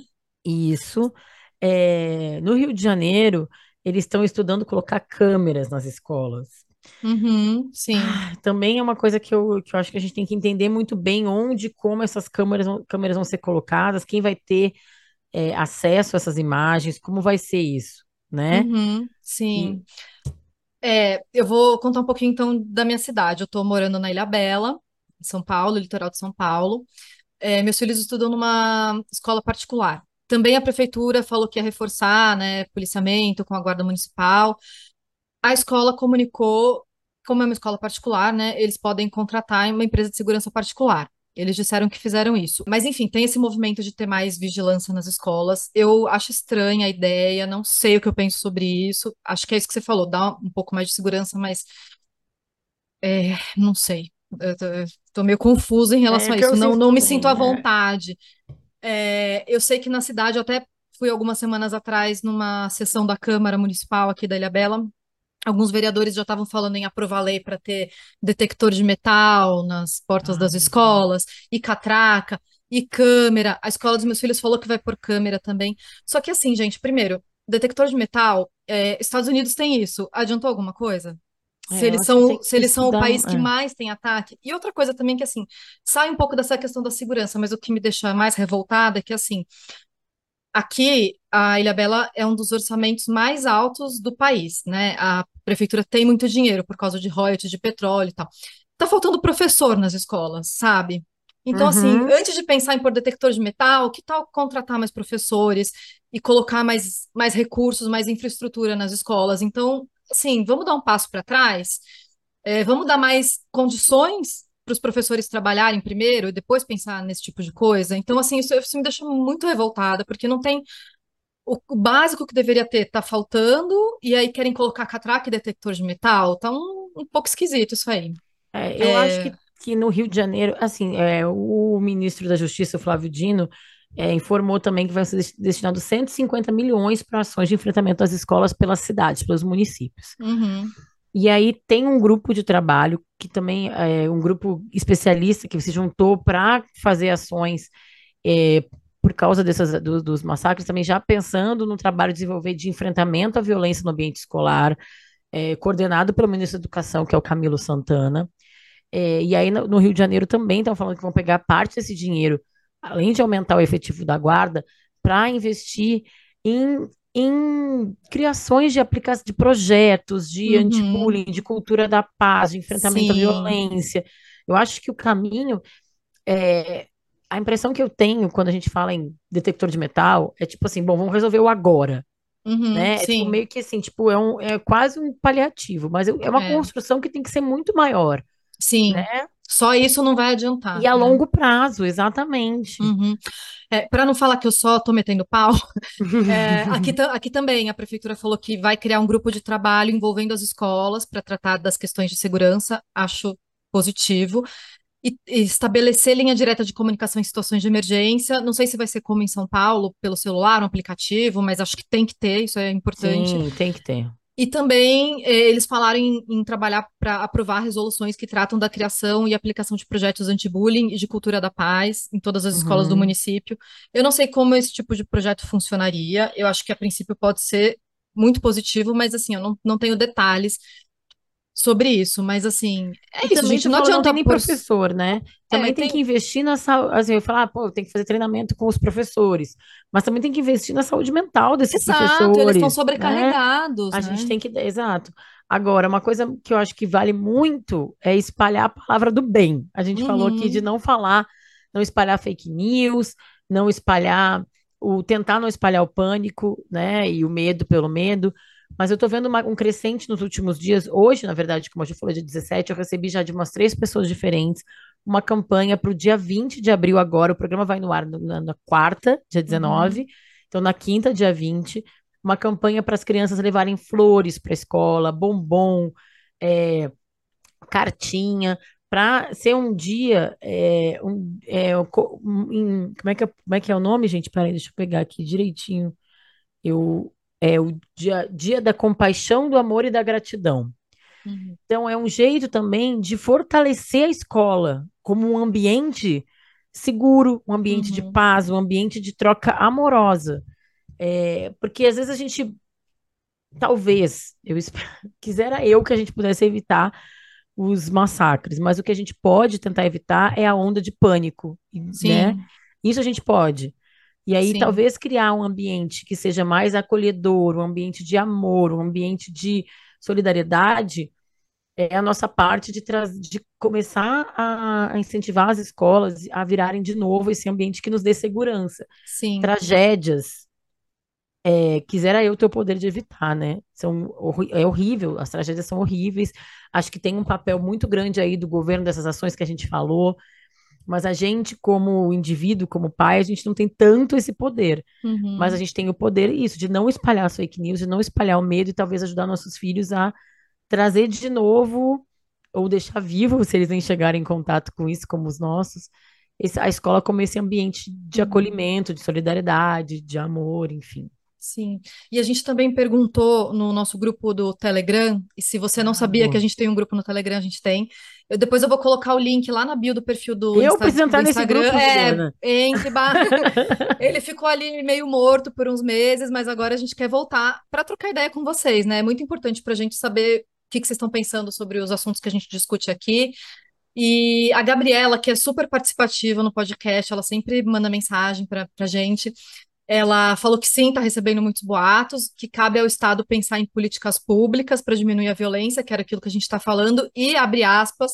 Isso. É, no Rio de Janeiro, eles estão estudando colocar câmeras nas escolas. Uhum, sim. Também é uma coisa que eu, que eu acho que a gente tem que entender muito bem onde, e como essas câmeras, vão- câmeras vão ser colocadas, quem vai ter é, acesso a essas imagens, como vai ser isso, né? Uhum, E, sim. É, eu vou contar um pouquinho então da minha cidade. Eu tô morando na Ilha Bela, em São Paulo, litoral de São Paulo. É, meus filhos estudam numa escola particular. Também a prefeitura falou que ia reforçar, né, policiamento com a guarda municipal. A escola comunicou, como é uma escola particular, né, eles podem contratar uma empresa de segurança particular. Eles disseram que fizeram isso. Mas, enfim, tem esse movimento de ter mais vigilância nas escolas. Eu acho estranha a ideia, não sei o que eu penso sobre isso. Acho que é isso que você falou, dá um pouco mais de segurança, mas é, não sei. Eu tô, eu tô meio confusa em relação É a isso. Não, sinto não me sinto à é. vontade. É, eu sei que na cidade, eu até fui algumas semanas atrás numa sessão da Câmara Municipal aqui da Ilhabela. Alguns vereadores já estavam falando em aprovar lei para ter detector de metal nas portas das Ah, escolas, e catraca, e câmera. A escola dos meus filhos falou que vai pôr câmera também. Só que assim, gente, primeiro, detector de metal, é, Estados Unidos tem isso. Adiantou alguma coisa? Se É, eu eles que são, se que eles são o país que é. mais tem ataque. E outra coisa também que, assim, sai um pouco dessa questão da segurança, mas o que me deixa mais revoltada é que, assim, Aqui, a Ilhabela é um dos orçamentos mais altos do país, né? A prefeitura tem muito dinheiro por causa de royalties de petróleo e tal. Tá faltando professor nas escolas, sabe? Então, assim, Uhum. antes de pensar em pôr detector de metal, que tal contratar mais professores e colocar mais, mais recursos, mais infraestrutura nas escolas? Então, assim, vamos dar um passo para trás, é, vamos dar mais condições para os professores trabalharem primeiro e depois pensar nesse tipo de coisa. Então, assim, isso, isso me deixa muito revoltada, porque não tem o, básico que deveria ter, tá faltando, e aí querem colocar catraca e detector de metal. Tá um, um pouco esquisito isso aí. É, eu acho que, que no Rio de Janeiro, assim, é, o ministro da Justiça, Flávio Dino, é, informou também que vai ser des- destinado 150 milhões para ações de enfrentamento às escolas pelas cidades, pelos municípios. Uhum, E aí tem um grupo de trabalho que também é um grupo especialista que se juntou para fazer ações é, por causa dessas, do- dos massacres, também já pensando no trabalho de desenvolver de enfrentamento à violência no ambiente escolar, é, coordenado pelo ministro da Educação, que é o Camilo Santana. É, e aí no, no Rio de Janeiro também estão falando que vão pegar parte desse dinheiro, além de aumentar o efetivo da guarda, para investir em, em criações de aplicações de projetos de Uhum. anti-bullying, de cultura da paz, de enfrentamento à Sim. violência. Eu acho que o caminho é, a impressão que eu tenho quando a gente fala em detector de metal é tipo assim, bom, vamos resolver o agora, uhum, né? É tipo meio que assim, tipo, é, um, é quase um paliativo, mas é uma É. construção que tem que ser muito maior, sim. né? Só isso não vai adiantar. E a né? longo prazo, exatamente. Uhum. É, para não falar que eu só tô metendo pau, (laughs) É, aqui, aqui também a prefeitura falou que vai criar um grupo de trabalho envolvendo as escolas para tratar das questões de segurança. Acho positivo. E, e estabelecer linha direta de comunicação em situações de emergência. Não sei se vai ser como em São Paulo, pelo celular, um aplicativo, mas acho que tem que ter, isso é importante. Sim, tem que ter. E também eh, eles falaram em, em trabalhar para aprovar resoluções que tratam da criação e aplicação de projetos anti-bullying e de cultura da paz em todas as escolas do Uhum. município. Eu não sei como esse tipo de projeto funcionaria. Eu acho que a princípio pode ser muito positivo, mas assim, eu não, não tenho detalhes sobre isso. Mas assim, é E isso, também gente. Não não adianta tem nem pôr- professor, né? Também É, tem tem- que investir na saúde. Assim, eu falar, pô, tem que fazer treinamento com os professores, mas também tem que investir na saúde mental desses Exato, eles estão professores, né? sobrecarregados, A né? gente tem que, exato. Agora, uma coisa que eu acho que vale muito é espalhar a palavra do bem. A gente falou aqui Uhum. de não falar, não espalhar fake news, não espalhar o tentar não espalhar o pânico, né, e o medo pelo medo. Mas eu tô vendo uma- um crescente nos últimos dias. Hoje, na verdade, como a gente falou, dia 17, eu recebi já de umas três pessoas diferentes uma campanha para o dia 20 de abril agora. O programa vai no ar no- na, na quarta, dia 19. Então, na quinta, dia 20, uma campanha para as crianças levarem flores para a escola, bombom, é, cartinha, para ser um dia. é, um, é, um- como, é que é, como é que é o nome, gente? Peraí, deixa eu pegar aqui direitinho. Eu, é o dia, dia da compaixão, do amor e da gratidão. Uhum. Então, é um jeito também de fortalecer a escola como um ambiente seguro, um ambiente de Uhum. paz, um ambiente de troca amorosa. É, porque às vezes a gente, talvez, eu (laughs) quisera eu que a gente pudesse evitar os massacres, mas o que a gente pode tentar evitar é a onda de pânico, e, Sim, né? Isso a gente pode. E aí, Sim. talvez criar um ambiente que seja mais acolhedor, um ambiente de amor, um ambiente de solidariedade, é a nossa parte de, de começar a, a incentivar as escolas a virarem de novo esse ambiente que nos dê segurança. sim. Tragédias, é, quisera eu ter o poder de evitar, né? São, é horrível, as tragédias são horríveis. Acho que tem um papel muito grande aí do governo dessas ações que a gente falou. Mas a gente, como indivíduo, como pai, a gente não tem tanto esse poder. Uhum. Mas a gente tem o poder, isso, de não espalhar as fake news, de não espalhar o medo e talvez ajudar nossos filhos a trazer de novo, ou deixar vivo, se eles nem chegarem em contato com isso, como os nossos, esse- a escola como esse ambiente de Uhum. acolhimento, de solidariedade, de amor, enfim. Sim. E a gente também perguntou no nosso grupo do Telegram, e se você não sabia que a gente tem um grupo no Telegram, a gente tem. Eu, depois eu vou colocar o link lá na bio do perfil do, Eu Insta- entrar do nesse Instagram. grupo, É, Juliana. entre, (laughs) Ele ficou ali meio morto por uns meses, mas agora a gente quer voltar para trocar ideia com vocês, né? É muito importante para a gente saber o que que vocês estão pensando sobre os assuntos que a gente discute aqui. E a Gabriela, que é super participativa no podcast, ela sempre manda mensagem para a gente. Ela falou que sim, está recebendo muitos boatos, que cabe ao Estado pensar em políticas públicas para diminuir a violência, que era aquilo que a gente está falando, e abre aspas,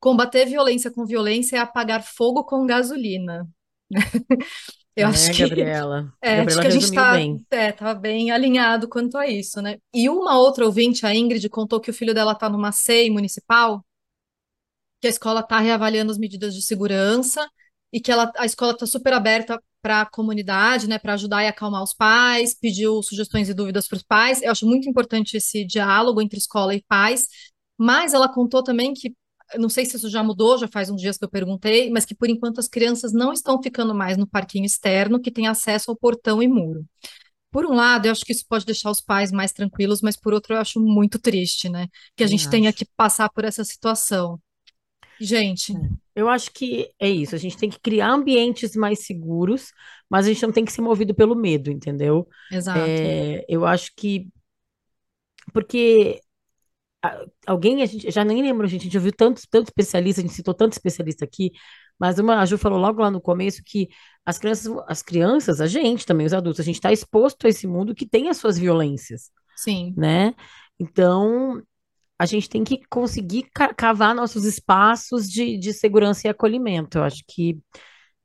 combater violência com violência é apagar fogo com gasolina. (laughs) Eu É, acho que Gabriela. (laughs) é, acho Gabriela que a gente está bem. é, tá bem alinhado quanto a isso, né? E uma outra ouvinte, a Ingrid, contou que o filho dela está numa SEI municipal, que a escola está reavaliando as medidas de segurança e que ela, a escola está super aberta para a comunidade, né, para ajudar e acalmar os pais, pediu sugestões e dúvidas para os pais. Eu acho muito importante esse diálogo entre escola e pais, mas ela contou também que, não sei se isso já mudou, já faz uns dias que eu perguntei, mas que por enquanto as crianças não estão ficando mais no parquinho externo, que tem acesso ao portão e muro. Por um lado, eu acho que isso pode deixar os pais mais tranquilos, mas por outro, eu acho muito triste, né? Que a gente tenha acho. que passar por essa situação. Gente, Eu acho que é isso. A gente tem que criar ambientes mais seguros, mas a gente não tem que ser movido pelo medo, entendeu? exato. É, eu acho que. Porque alguém, a gente já nem lembro, gente, a gente ouviu tantos, tantos especialistas, a gente citou tanto especialista aqui, mas uma, a Ju falou logo lá no começo que as crianças, as crianças, a gente também, os adultos, a gente está exposto a esse mundo que tem as suas violências, Sim. né? Então, a gente tem que conseguir ca- cavar nossos espaços de, de segurança e acolhimento. Eu acho que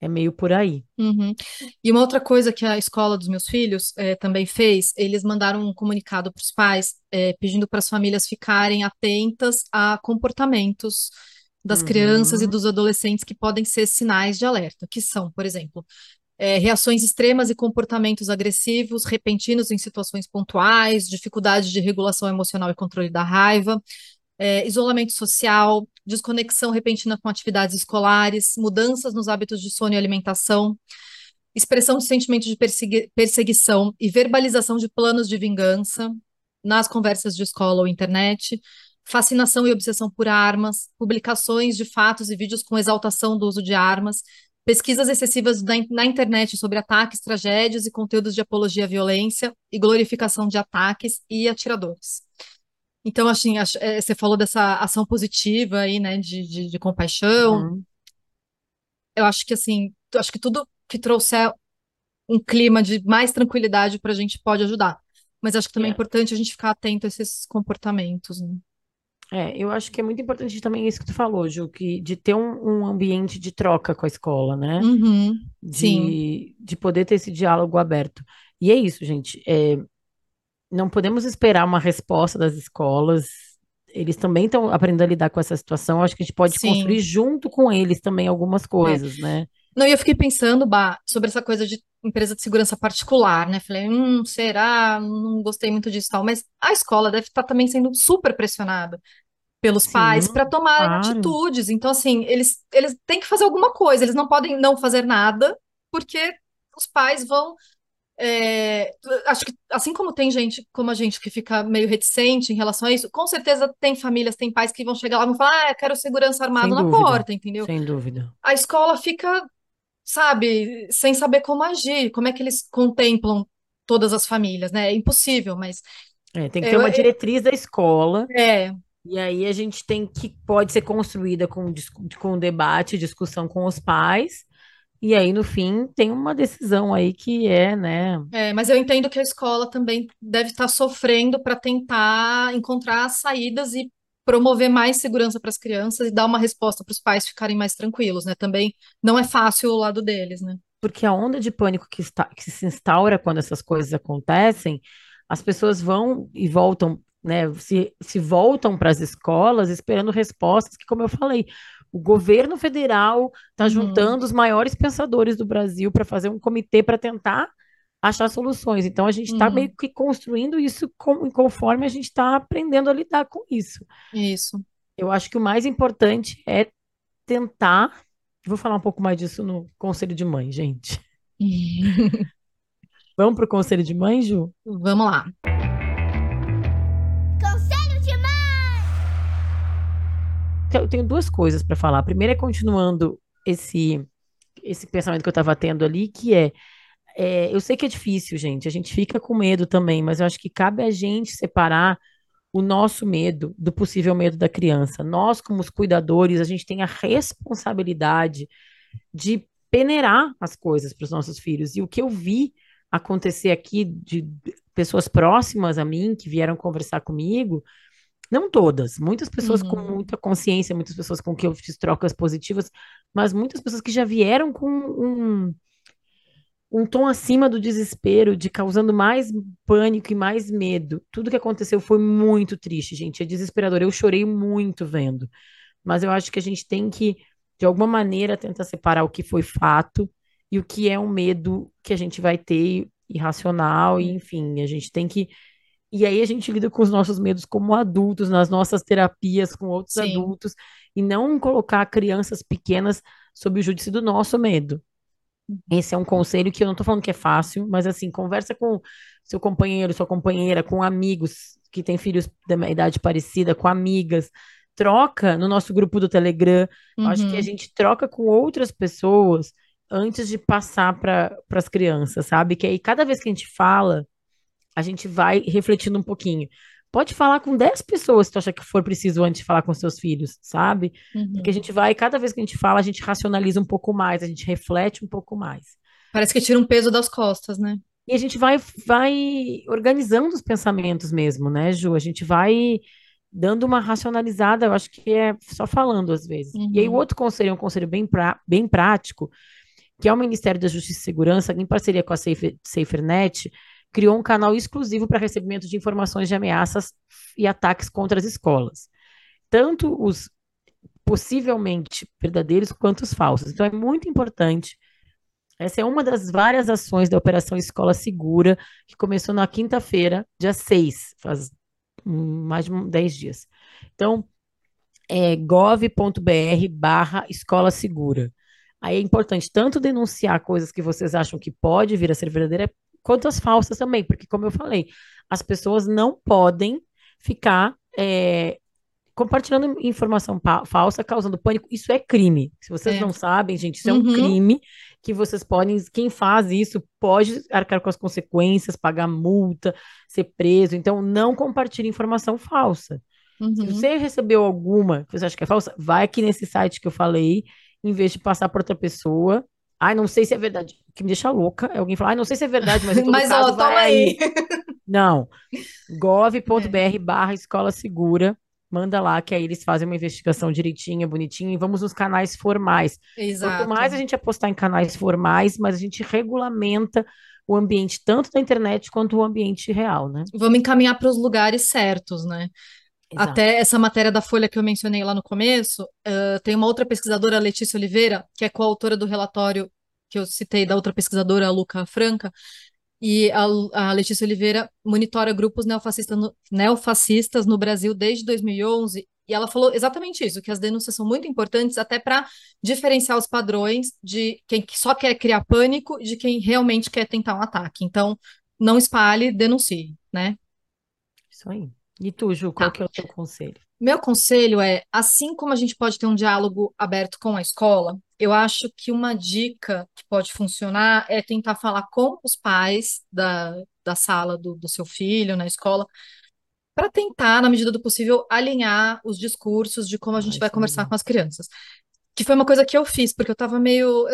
é meio por aí. Uhum. E uma outra coisa que a escola dos meus filhos eh, também fez, eles mandaram um comunicado para os pais, eh, pedindo para as famílias ficarem atentas a comportamentos das crianças e Uhum. dos adolescentes que podem ser sinais de alerta, que são, por exemplo, eh, reações extremas e comportamentos agressivos, repentinos em situações pontuais, dificuldade de regulação emocional e controle da raiva, é, isolamento social, desconexão repentina com atividades escolares, mudanças nos hábitos de sono e alimentação, expressão de sentimentos de persegui- perseguição e verbalização de planos de vingança nas conversas de escola ou internet, fascinação e obsessão por armas, publicações de fatos e vídeos com exaltação do uso de armas, pesquisas excessivas na, in- na internet sobre ataques, tragédias e conteúdos de apologia à violência e glorificação de ataques e atiradores. Então, assim, é, você falou dessa ação positiva aí, né, de, de, de compaixão. Uhum. Eu acho que, assim, eu acho que tudo que trouxer um clima de mais tranquilidade para a gente pode ajudar. Mas acho que também é É. importante a gente ficar atento a esses comportamentos, né? É, eu acho que é muito importante também isso que tu falou, Ju, que de ter um, um ambiente de troca com a escola, né? Uhum, sim, De, de poder ter esse diálogo aberto. E é isso, gente. é, não podemos esperar uma resposta das escolas. Eles também estão aprendendo a lidar com essa situação. Acho que a gente pode sim. construir junto com eles também algumas coisas, né? Não, e eu fiquei pensando, Bah, sobre essa coisa de empresa de segurança particular, né? Falei, hum, será? Não gostei muito disso e tal. Mas a escola deve estar também sendo super pressionada pelos pais Sim, para tomarem claro. atitudes. Então, assim, eles, eles têm que fazer alguma coisa, eles não podem não fazer nada, porque os pais vão. é, acho que assim como tem gente como a gente que fica meio reticente em relação a isso, com certeza tem famílias, tem pais que vão chegar lá e vão falar, ah, eu quero segurança armado Sem na dúvida. porta, entendeu? Sem dúvida. a escola fica, sabe, sem saber como agir, como é que eles contemplam todas as famílias, né? É impossível, mas É, tem que ter eu- uma diretriz da escola. é, E aí a gente tem que pode ser construída com, com debate, discussão com os pais. E aí, no fim, tem uma decisão aí que é, né? é, mas eu entendo que a escola também deve estar sofrendo para tentar encontrar saídas e promover mais segurança para as crianças e dar uma resposta para os pais ficarem mais tranquilos, né? Também não é fácil o lado deles, né? Porque a onda de pânico que, está, que se instaura quando essas coisas acontecem, as pessoas vão e voltam, né? Se, se voltam para as escolas esperando respostas que, como eu falei, O governo federal está Uhum. juntando os maiores pensadores do Brasil para fazer um comitê para tentar achar soluções. Então a gente está Uhum. meio que construindo isso com- conforme a gente está aprendendo a lidar com isso. Isso. Eu acho que o mais importante é tentar. Vou falar um pouco mais disso no Conselho de Mãe, gente. (laughs) Vamos para o Conselho de Mãe, Ju? Vamos lá. Conselho de mãe. Então, Eu tenho duas coisas para falar. A primeira é continuando esse, esse pensamento que eu estava tendo ali, que é, é, eu sei que é difícil, gente. A gente fica com medo também, mas eu acho que cabe a gente separar o nosso medo do possível medo da criança. Nós, como os cuidadores, a gente tem a responsabilidade de peneirar as coisas para os nossos filhos. E o que eu vi acontecer aqui de pessoas próximas a mim que vieram conversar comigo, não todas, muitas pessoas com Uhum. muita consciência, muitas pessoas com quem eu fiz trocas positivas, mas muitas pessoas que já vieram com um, um tom acima do desespero, de causando mais pânico e mais medo. Tudo que aconteceu foi muito triste, gente. É desesperador. Eu chorei muito vendo. Mas eu acho que a gente tem que, de alguma maneira, tentar separar o que foi fato e o que é um medo que a gente vai ter irracional, e enfim, a gente tem que. E aí a gente lida com os nossos medos como adultos, nas nossas terapias com outros Sim. adultos, e não colocar crianças pequenas sob o júdice do nosso medo. Esse é um conselho que eu não tô falando que é fácil, mas assim, conversa com seu companheiro, sua companheira, com amigos que têm filhos da minha idade parecida, com amigas. Troca no nosso grupo do Telegram. Acho que a Uhum. gente troca com outras pessoas antes de passar para as crianças, sabe? Que aí cada vez que a gente fala, a gente vai refletindo um pouquinho. Pode falar com 10 pessoas se tu acha que for preciso antes de falar com seus filhos, sabe? Porque a Uhum. gente vai, cada vez que a gente fala, a gente racionaliza um pouco mais, a gente reflete um pouco mais. Parece que tira um peso das costas, né? E a gente vai, vai organizando os pensamentos mesmo, né, Ju? A gente vai dando uma racionalizada, eu acho que é só falando às vezes. E aí o Uhum. outro conselho é um conselho bem, pra, bem prático, que é o Ministério da Justiça e Segurança, em parceria com a Safer, SaferNet, criou um canal exclusivo para recebimento de informações de ameaças e ataques contra as escolas. Tanto os possivelmente verdadeiros quanto os falsos. Então é muito importante. Essa é uma das várias ações da Operação Escola Segura, que começou na quinta-feira, dia 6, faz mais de um- 10 dias. Então, é gov.br barra escola segura. Aí é importante tanto denunciar coisas que vocês acham que pode vir a ser verdadeira, quanto as falsas também, porque, como eu falei, as pessoas não podem ficar é, compartilhando informação falsa, causando pânico. Isso é crime. Se vocês É. não sabem, gente, isso é um Uhum. crime que vocês podem. Quem faz isso pode arcar com as consequências, pagar multa, ser preso. Então, não compartilhe informação falsa. Se Uhum. você recebeu alguma que você acha que é falsa, vai aqui nesse site que eu falei, em vez de passar para outra pessoa. Ai, não sei se é verdade. O que me deixa louca é alguém falar, ai, não sei se é verdade, mas (laughs) Mas, caso, ó, toma vai aí. (laughs) Não. É. gov.br barra escola segura. Manda lá que aí eles fazem uma investigação direitinha, bonitinha, e vamos nos canais formais. Exato. Quanto mais a gente apostar em canais formais, mais a gente regulamenta o ambiente, tanto da internet quanto o ambiente real, né? Vamos encaminhar para os lugares certos, né? Exato. Até essa matéria da Folha que eu mencionei lá no começo, eh, tem uma outra pesquisadora, Letícia Oliveira, que é coautora do relatório que eu citei da outra pesquisadora, a Luca Franca, e a, a Letícia Oliveira monitora grupos neofascistas no, neofascistas no Brasil desde 2011, e ela falou exatamente isso, que as denúncias são muito importantes até para diferenciar os padrões de quem só quer criar pânico de quem realmente quer tentar um ataque. Então, não espalhe, denuncie, né? Isso aí. E tu, Ju, qual Tá. que é o teu conselho? Meu conselho é, assim como a gente pode ter um diálogo aberto com a escola, eu acho que uma dica que pode funcionar é tentar falar com os pais da, da sala do, do seu filho na escola, para tentar, na medida do possível, alinhar os discursos de como a gente vai conversar com as crianças. Que foi uma coisa que eu fiz, porque eu tava meio.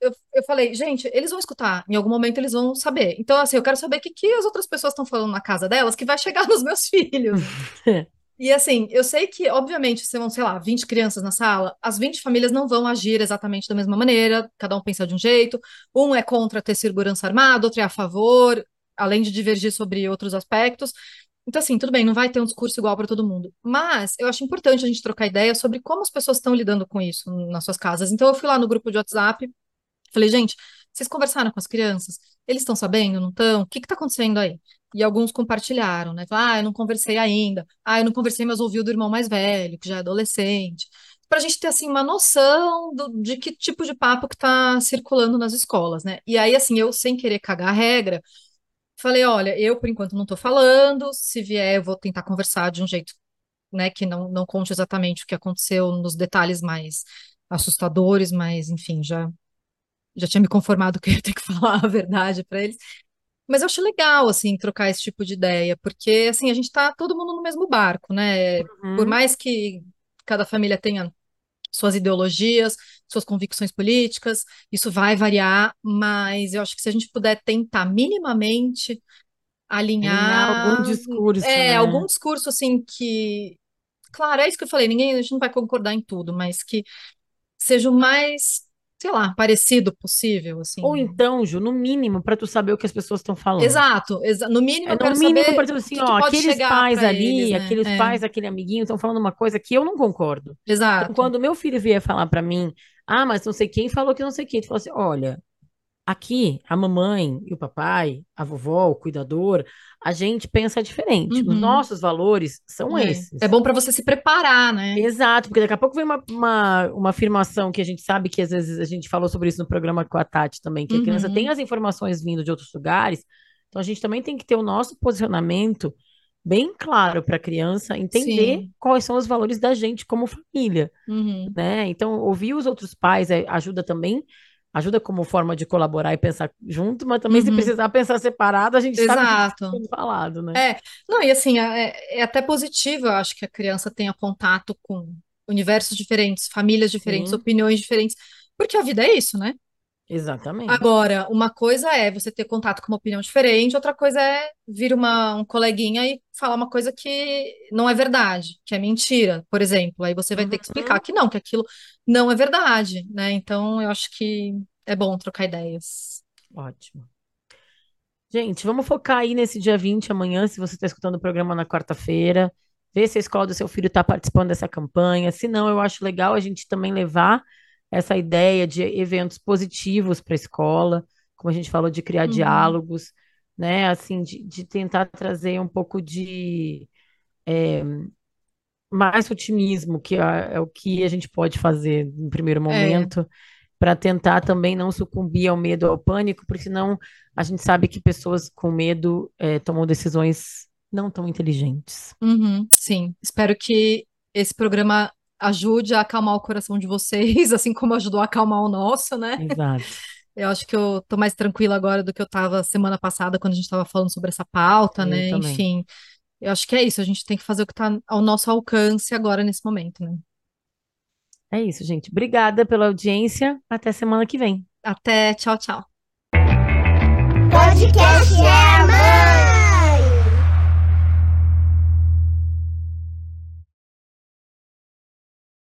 Eu, eu, falei, gente, eles vão escutar, em algum momento eles vão saber. Então, assim, eu quero saber o que, que as outras pessoas estão falando na casa delas que vai chegar (laughs) nos meus filhos. (laughs) E assim, eu sei que, obviamente, se vão, sei lá, 20 crianças na sala, as 20 famílias não vão agir exatamente da mesma maneira, cada um pensa de um jeito. Um é contra ter segurança armada, outro é a favor, além de divergir sobre outros aspectos. Então, assim, tudo bem, não vai ter um discurso igual para todo mundo, mas eu acho importante a gente trocar ideia sobre como as pessoas estão lidando com isso nas suas casas. Então, eu fui lá no grupo de WhatsApp, falei, gente, vocês conversaram com as crianças? Eles estão sabendo, não estão? O que está acontecendo aí? E alguns compartilharam, né? Falaram, ah, eu não conversei ainda. Ah, eu não conversei, mas ouvi o do irmão mais velho, que já é adolescente. Para a gente ter, assim, uma noção do, de que tipo de papo que está circulando nas escolas, né? E aí, assim, eu, sem querer cagar a regra, Falei, olha, eu por enquanto não estou falando, se vier eu vou tentar conversar de um jeito, né, que não, não conte exatamente o que aconteceu nos detalhes mais assustadores, mas enfim, já já tinha me conformado que eu ia ter que (laughs) falar a verdade para eles. Mas eu acho legal, assim, trocar esse tipo de ideia, porque, assim, a gente está todo mundo no mesmo barco, né? Por Uhum. mais que cada família tenha suas ideologias, suas convicções políticas, isso vai variar, mas eu acho que se a gente puder tentar minimamente Alinhar algum alinhar, discurso, é, né? algum discurso assim que, claro, é isso que eu falei, ninguém, a gente não vai concordar em tudo, mas que seja o mais, sei lá, parecido possível, Ou assim. então, Ju, no mínimo, para tu saber o que as pessoas estão falando. Exato, exa- no mínimo É eu no quero mínimo, por exemplo, assim, ó, aqueles pais para eles, ali, né? aqueles É, pais, aquele amiguinho estão falando uma coisa que eu não concordo. Então, exato. quando meu filho vier falar para mim, ah, mas não sei quem falou que não sei quem, tu fala assim, olha, aqui a mamãe e o papai, a vovó, o cuidador, a gente pensa diferente. Os Uhum, nossos valores são é. esses. É bom para você se preparar, né? Exato, porque daqui a pouco vem uma, uma, uma afirmação que a gente sabe que às vezes a gente falou sobre isso no programa com a Tati também, que a criança tem Uhum, as informações vindo de outros lugares, então a gente também tem que ter o nosso posicionamento bem claro para a criança entender sim. quais são os valores da gente como família, Uhum, né? Então, ouvir os outros pais é, ajuda também, ajuda como forma de colaborar e pensar junto, mas também se uhum, precisar pensar separado, a gente sabe o que exato. falado, né? É, não, e assim, é, é até positivo, eu acho que a criança tenha contato com universos diferentes, famílias diferentes, Sim, opiniões diferentes, porque a vida é isso, né? Exatamente. Agora, uma coisa é você ter contato com uma opinião diferente, outra coisa é vir uma, um coleguinha e falar uma coisa que não é verdade, que é mentira, por exemplo. Aí você vai ter que explicar Uhum. que não, que aquilo não é verdade, né? Então, eu acho que é bom trocar ideias. Ótimo. Gente, vamos focar aí nesse dia 20 amanhã, se você está escutando o programa na quarta-feira. Ver se a escola do seu filho está participando dessa campanha. Se não, eu acho legal a gente também levar essa ideia de eventos positivos para a escola, como a gente falou, de criar Uhum, diálogos, né? Assim, de, de tentar trazer um pouco de é, mais otimismo, que é, é o que a gente pode fazer no primeiro é. momento para tentar também não sucumbir ao medo, ao pânico, porque senão a gente sabe que pessoas com medo eh, tomam decisões não tão inteligentes. Uhum, sim, espero que esse programa ajude a acalmar o coração de vocês, (laughs) assim como ajudou a acalmar o nosso, né? Exato. Eu acho que eu tô mais tranquila agora do que eu estava semana passada, quando a gente estava falando sobre essa pauta, eu né? Também. Enfim, eu acho que é isso. A gente tem que fazer o que está ao nosso alcance agora, nesse momento, né? É isso, gente. Obrigada pela audiência. Até semana que vem. Até. Tchau, tchau. Podcast é